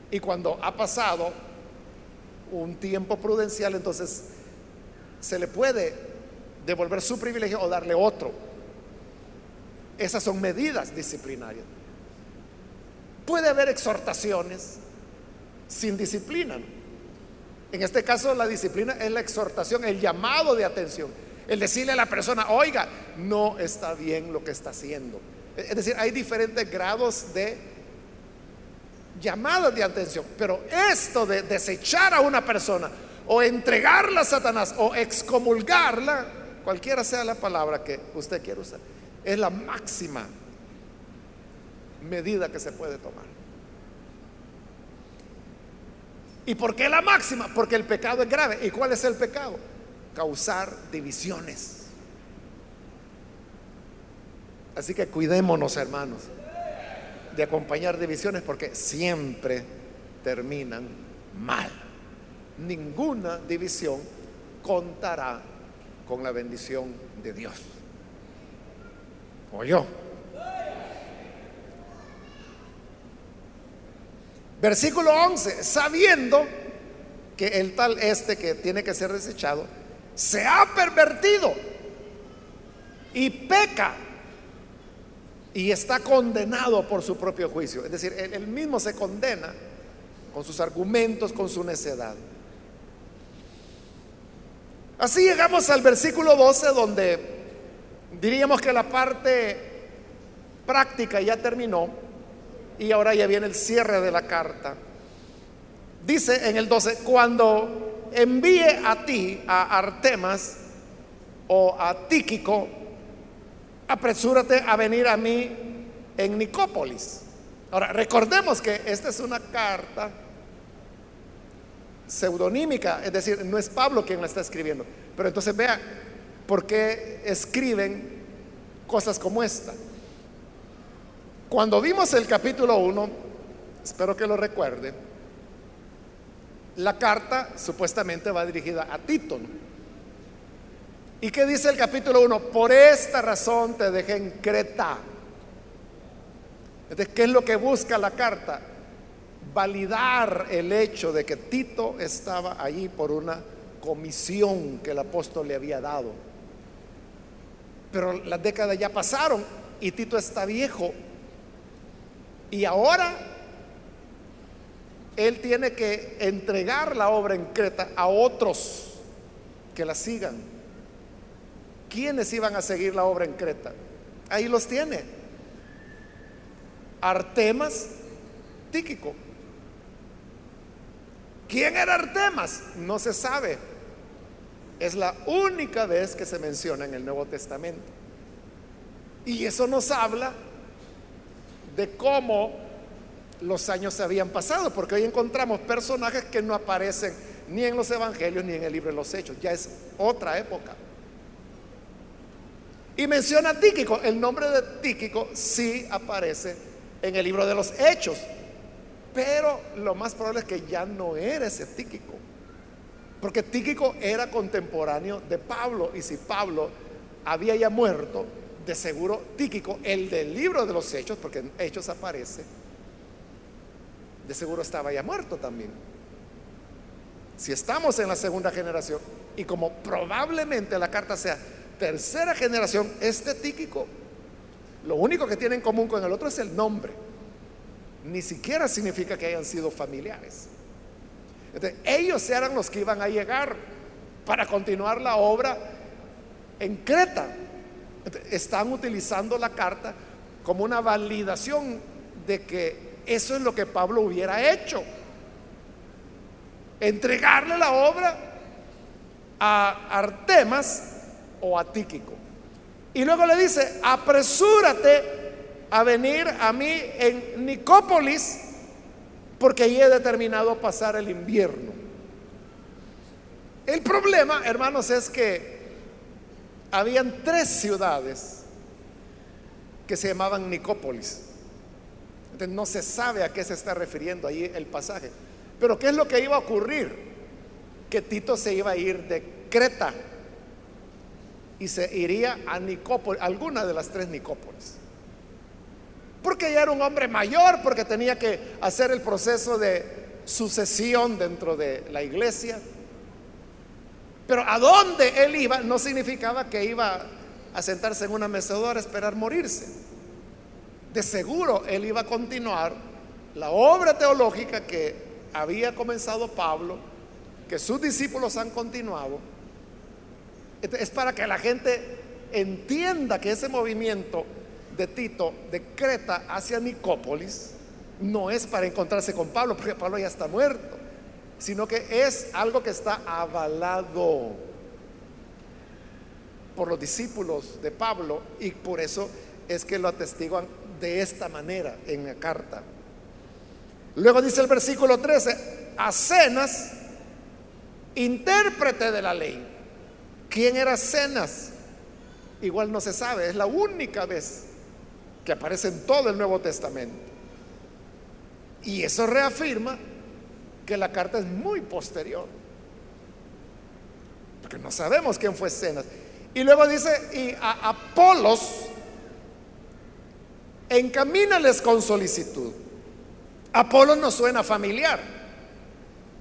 Y cuando ha pasado un tiempo prudencial, entonces se le puede devolver su privilegio o darle otro. Esas son medidas disciplinarias. Puede haber exhortaciones sin disciplina. En este caso la disciplina es la exhortación, el llamado de atención, el decirle a la persona, oiga, no está bien lo que está haciendo. Es decir, hay diferentes grados de llamadas de atención, pero esto de desechar a una persona o entregarla a Satanás o excomulgarla, cualquiera sea la palabra que usted quiera usar, es la máxima medida que se puede tomar. ¿Y por qué la máxima? Porque el pecado es grave. ¿Y cuál es el pecado? Causar divisiones. Así que cuidémonos, hermanos, de acompañar divisiones porque siempre terminan mal. Ninguna división contará con la bendición de Dios. O yo. Versículo 11, sabiendo que el tal este que tiene que ser desechado se ha pervertido y peca y está condenado por su propio juicio. Es decir, él, mismo se condena con sus argumentos, con su necedad. Así llegamos al versículo 12 donde diríamos que la parte práctica ya terminó y ahora ya viene el cierre de la carta. Dice en el 12, cuando envíe a ti, a Artemas o a Tíquico, apresúrate a venir a mí en Nicópolis. Ahora, recordemos que esta es una carta pseudonímica, es decir, no es Pablo quien la está escribiendo. Pero entonces vean, ¿por qué escriben cosas como esta? Cuando vimos el capítulo 1, espero que lo recuerde, la carta supuestamente va dirigida a Tito. ¿Y qué dice el capítulo 1? Por esta razón te dejé en Creta. Entonces, ¿qué es lo que busca la carta? Validar el hecho de que Tito estaba allí por una comisión que el apóstol le había dado. Pero las décadas ya pasaron y Tito está viejo. Y ahora él tiene que entregar la obra en Creta a otros que la sigan. ¿Quiénes iban a seguir la obra en Creta? Ahí los tiene. Artemas, Tíquico. ¿Quién era Artemas? No se sabe. Es la única vez que se menciona en el Nuevo Testamento. Y eso nos habla de cómo los años se habían pasado, porque hoy encontramos personajes que no aparecen ni en los evangelios ni en el libro de los hechos. Ya es otra época. Y menciona Tíquico. El nombre de Tíquico sí aparece en el libro de los Hechos. Pero lo más probable es que ya no era ese Tíquico. Porque Tíquico era contemporáneo de Pablo. Y si Pablo había ya muerto, de seguro Tíquico, el del libro de los Hechos, porque en Hechos aparece, de seguro estaba ya muerto también. Si estamos en la segunda generación, y como probablemente la carta sea tercera generación este Tíquico. Lo único que tiene en común con el otro es el nombre. Ni siquiera significa que hayan sido familiares. ellos eran los que iban a llegar para continuar la obra en Creta. están utilizando la carta como una validación de que eso es lo que Pablo hubiera hecho. Entregarle la obra a Artemas o a Tíquico. Y luego le dice, apresúrate a venir a mí en Nicópolis, porque allí he determinado pasar el invierno. El problema, hermanos, es que habían tres ciudades que se llamaban Nicópolis. Entonces no se sabe a qué se está refiriendo ahí el pasaje. Pero ¿qué es lo que iba a ocurrir? Que Tito se iba a ir de Creta y se iría a Nicópolis, alguna de las tres Nicópolis. Porque ya era un hombre mayor, porque tenía que hacer el proceso de sucesión dentro de la iglesia. Pero a dónde él iba no significaba que iba a sentarse en una mecedora a esperar morirse. De seguro él iba a continuar la obra teológica que había comenzado Pablo, que sus discípulos han continuado es para que la gente entienda que ese movimiento de Tito de Creta hacia Nicópolis no es para encontrarse con Pablo, porque Pablo ya está muerto, sino que es algo que está avalado por los discípulos de Pablo y por eso es que lo atestiguan de esta manera en la carta. Luego dice el versículo 13, a cenas, intérprete de la ley. ¿Quién era Cenas? Igual no se sabe, es la única vez que aparece en todo el Nuevo Testamento. Y eso reafirma que la carta es muy posterior. Porque no sabemos quién fue Cenas. Y luego dice, y a Apolos, encamínales con solicitud. Apolos nos suena familiar.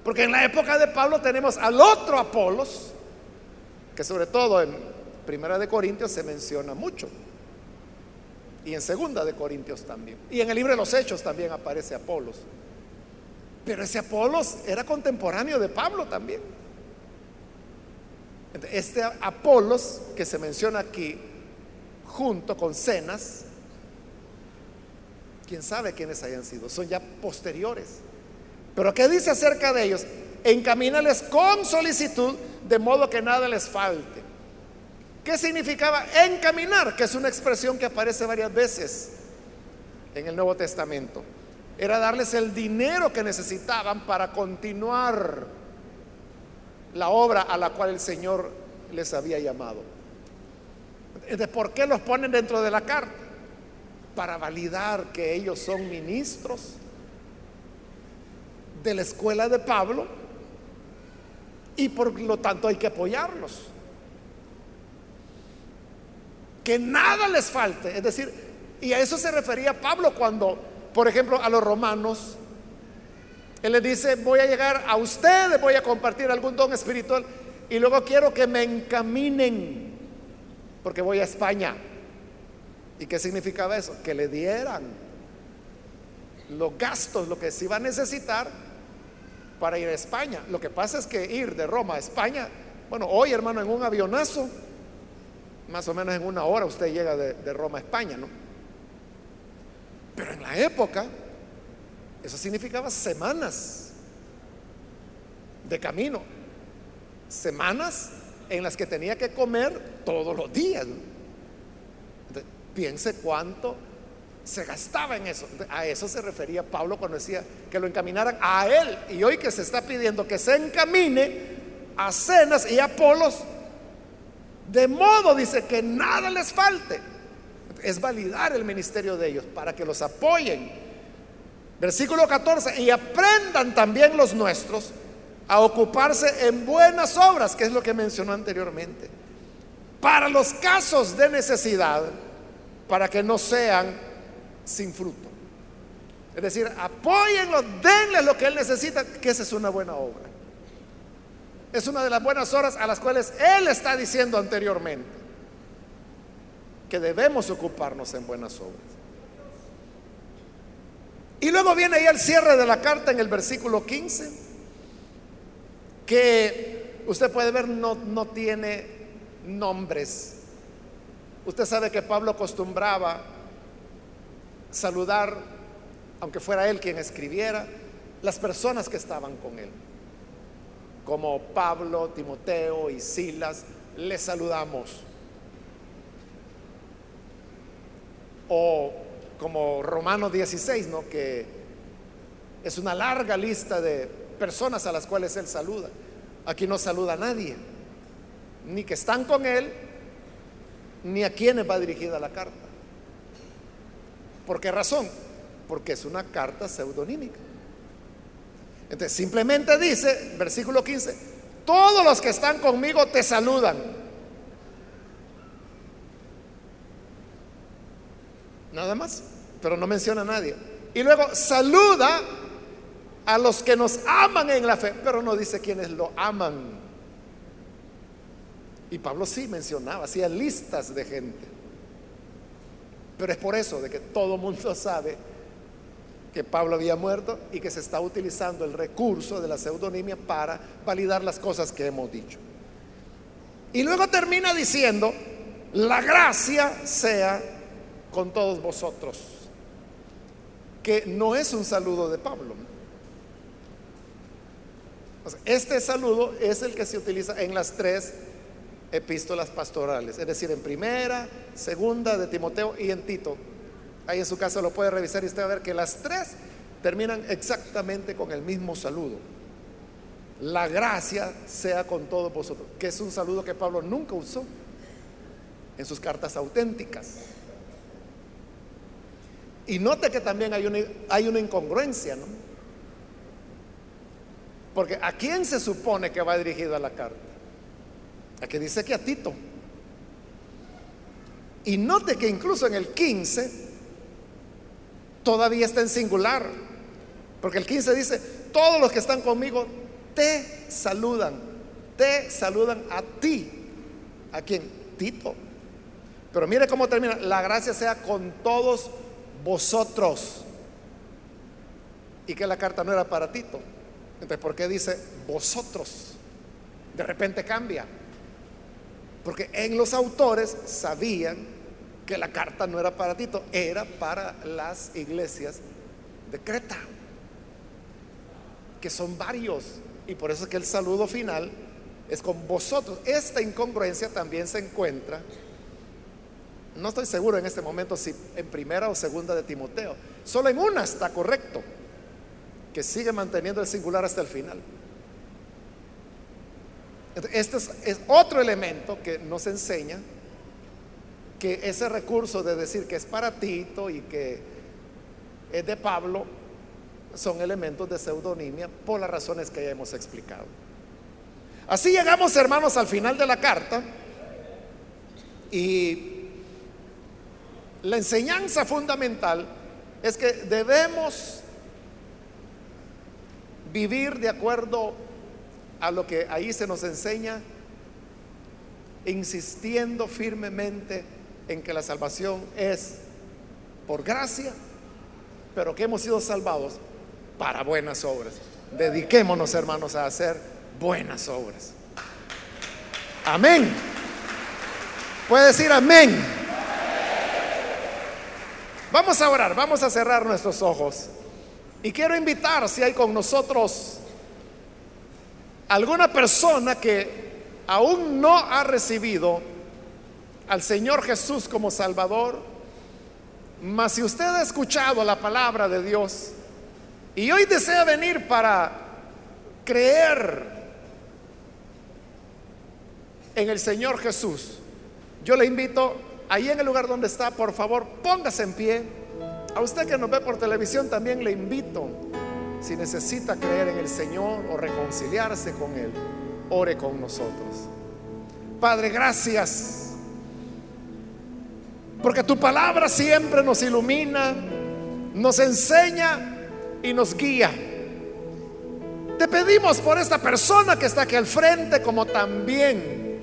Porque en la época de Pablo tenemos al otro Apolos, que sobre todo en Primera de Corintios se menciona mucho. Y en Segunda de Corintios también. Y en el libro de los Hechos también aparece Apolos. Pero ese Apolos era contemporáneo de Pablo también. Este Apolos que se menciona aquí, junto con Cenas, quién sabe quiénes hayan sido, son ya posteriores. Pero ¿qué dice acerca de ellos? Encamínales con solicitud, de modo que nada les falte. ¿Qué significaba encaminar? Que es una expresión que aparece varias veces en el Nuevo Testamento. Era darles el dinero que necesitaban para continuar la obra a la cual el Señor les había llamado. ¿De por qué los ponen dentro de la carta? Para validar que ellos son ministros de la escuela de Pablo y por lo tanto hay que apoyarlos. Que nada les falte. Es decir, y a eso se refería Pablo cuando, por ejemplo, a los romanos, él les dice, voy a llegar a ustedes, voy a compartir algún don espiritual y luego quiero que me encaminen, porque voy a España. ¿Y qué significaba eso? Que le dieran los gastos, lo que se iba a necesitar para ir a España. Lo que pasa es que ir de Roma a España, bueno, hoy hermano, en un avionazo, más o menos en una hora usted llega de, Roma a España, ¿no? Pero en la época, eso significaba semanas de camino, semanas en las que tenía que comer todos los días. piense cuánto se gastaba en eso. A eso se refería Pablo cuando decía que lo encaminaran a él. Y hoy que se está pidiendo que se encamine a cenas y a polos, de modo, dice, que nada les falte. Es validar el ministerio de ellos para que los apoyen Versículo 14, y aprendan también los nuestros a ocuparse en buenas obras, que es lo que mencionó anteriormente, para los casos de necesidad, para que no sean sin fruto. Es decir, apóyenlo, denle lo que él necesita, que esa es una buena obra. Es una de las buenas obras a las cuales él está diciendo anteriormente, que debemos ocuparnos en buenas obras. Y luego viene ahí el cierre de la carta en el versículo 15, que usted puede ver no, no tiene nombres. Usted sabe que Pablo acostumbraba saludar, aunque fuera él quien escribiera, las personas que estaban con él. Como Pablo, Timoteo y Silas, les saludamos. O como Romanos 16, ¿no? que es una larga lista de personas a las cuales él saluda. Aquí no saluda a nadie, ni que están con él, ni a quienes va dirigida la carta. ¿Por qué razón? Porque es una carta pseudonímica. Entonces, simplemente dice, versículo 15, todos los que están conmigo te saludan. Nada más pero no menciona a nadie. Y luego saluda a los que nos aman en la fe, pero no dice quienes lo aman. Y Pablo sí mencionaba, hacía listas de gente. Pero es por eso de que todo mundo sabe que Pablo había muerto y que se está utilizando el recurso de la pseudonimia para validar las cosas que hemos dicho. Y luego termina diciendo, la gracia sea con todos vosotros que no es un saludo de Pablo. Este saludo es el que se utiliza en las tres epístolas pastorales, es decir, en primera, segunda de Timoteo y en Tito. Ahí en su casa lo puede revisar y usted va a ver que las tres terminan exactamente con el mismo saludo. La gracia sea con todos vosotros, que es un saludo que Pablo nunca usó en sus cartas auténticas. Y note que también hay una, hay una incongruencia, ¿no? Porque ¿a quién se supone que va dirigida la carta? A que dice que a Tito. Y note que incluso en el 15 todavía está en singular. Porque el 15 dice, todos los que están conmigo te saludan, te saludan a ti. ¿A quién? Tito. Pero mire cómo termina, la gracia sea con todos vosotros. Y que la carta no era para Tito. Entonces, ¿por qué dice vosotros? De repente cambia. Porque en los autores sabían que la carta no era para Tito, era para las iglesias de Creta, que son varios. Y por eso es que el saludo final es con vosotros. Esta incongruencia también se encuentra, no estoy seguro en este momento si en primera o segunda de Timoteo, solo en una está correcto, que sigue manteniendo el singular hasta el final. Este es, otro elemento que nos enseña que ese recurso de decir que es para Tito y que es de Pablo son elementos de pseudonimia por las razones que ya hemos explicado. Así llegamos, hermanos, al final de la carta y la enseñanza fundamental es que debemos vivir de acuerdo a lo que ahí se nos enseña, insistiendo firmemente en que la salvación es por gracia, pero que hemos sido salvados para buenas obras. Dediquémonos, hermanos, a hacer buenas obras. Amén. Puede decir amén. Vamos a orar, vamos a cerrar nuestros ojos. Y quiero invitar, si hay con nosotros alguna persona que aún no ha recibido al Señor Jesús como Salvador, mas si usted ha escuchado la palabra de Dios y hoy desea venir para creer en el Señor Jesús, yo le invito ahí en el lugar donde está, por favor, póngase en pie. A usted que nos ve por televisión también le invito, si necesita creer en el Señor o reconciliarse con Él, ore con nosotros. Padre, gracias. Porque tu palabra siempre nos ilumina, nos enseña y nos guía. Te pedimos por esta persona que está aquí al frente, como también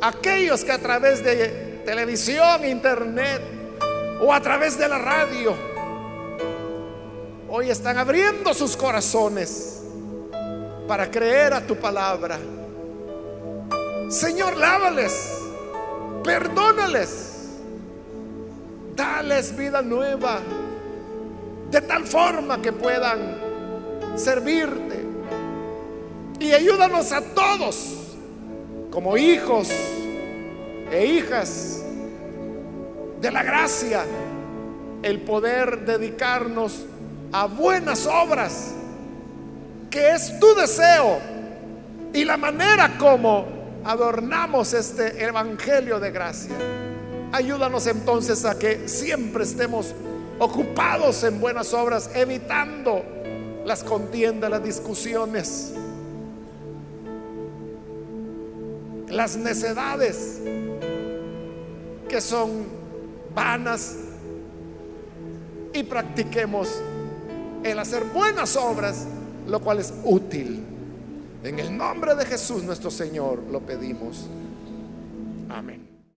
aquellos que a través de televisión, internet o a través de la radio, hoy están abriendo sus corazones para creer a tu palabra. Señor, lávales, perdónales, dales vida nueva de tal forma que puedan servirte. Y ayúdanos a todos, como hijos e hijas de la gracia, el poder dedicarnos a buenas obras, que es tu deseo y la manera como adornamos este evangelio de gracia. Ayúdanos entonces a que siempre estemos ocupados en buenas obras, evitando las contiendas, las discusiones, las necedades que son vanas y practiquemos el hacer buenas obras, lo cual es útil. En el nombre de Jesús nuestro Señor lo pedimos. Amén.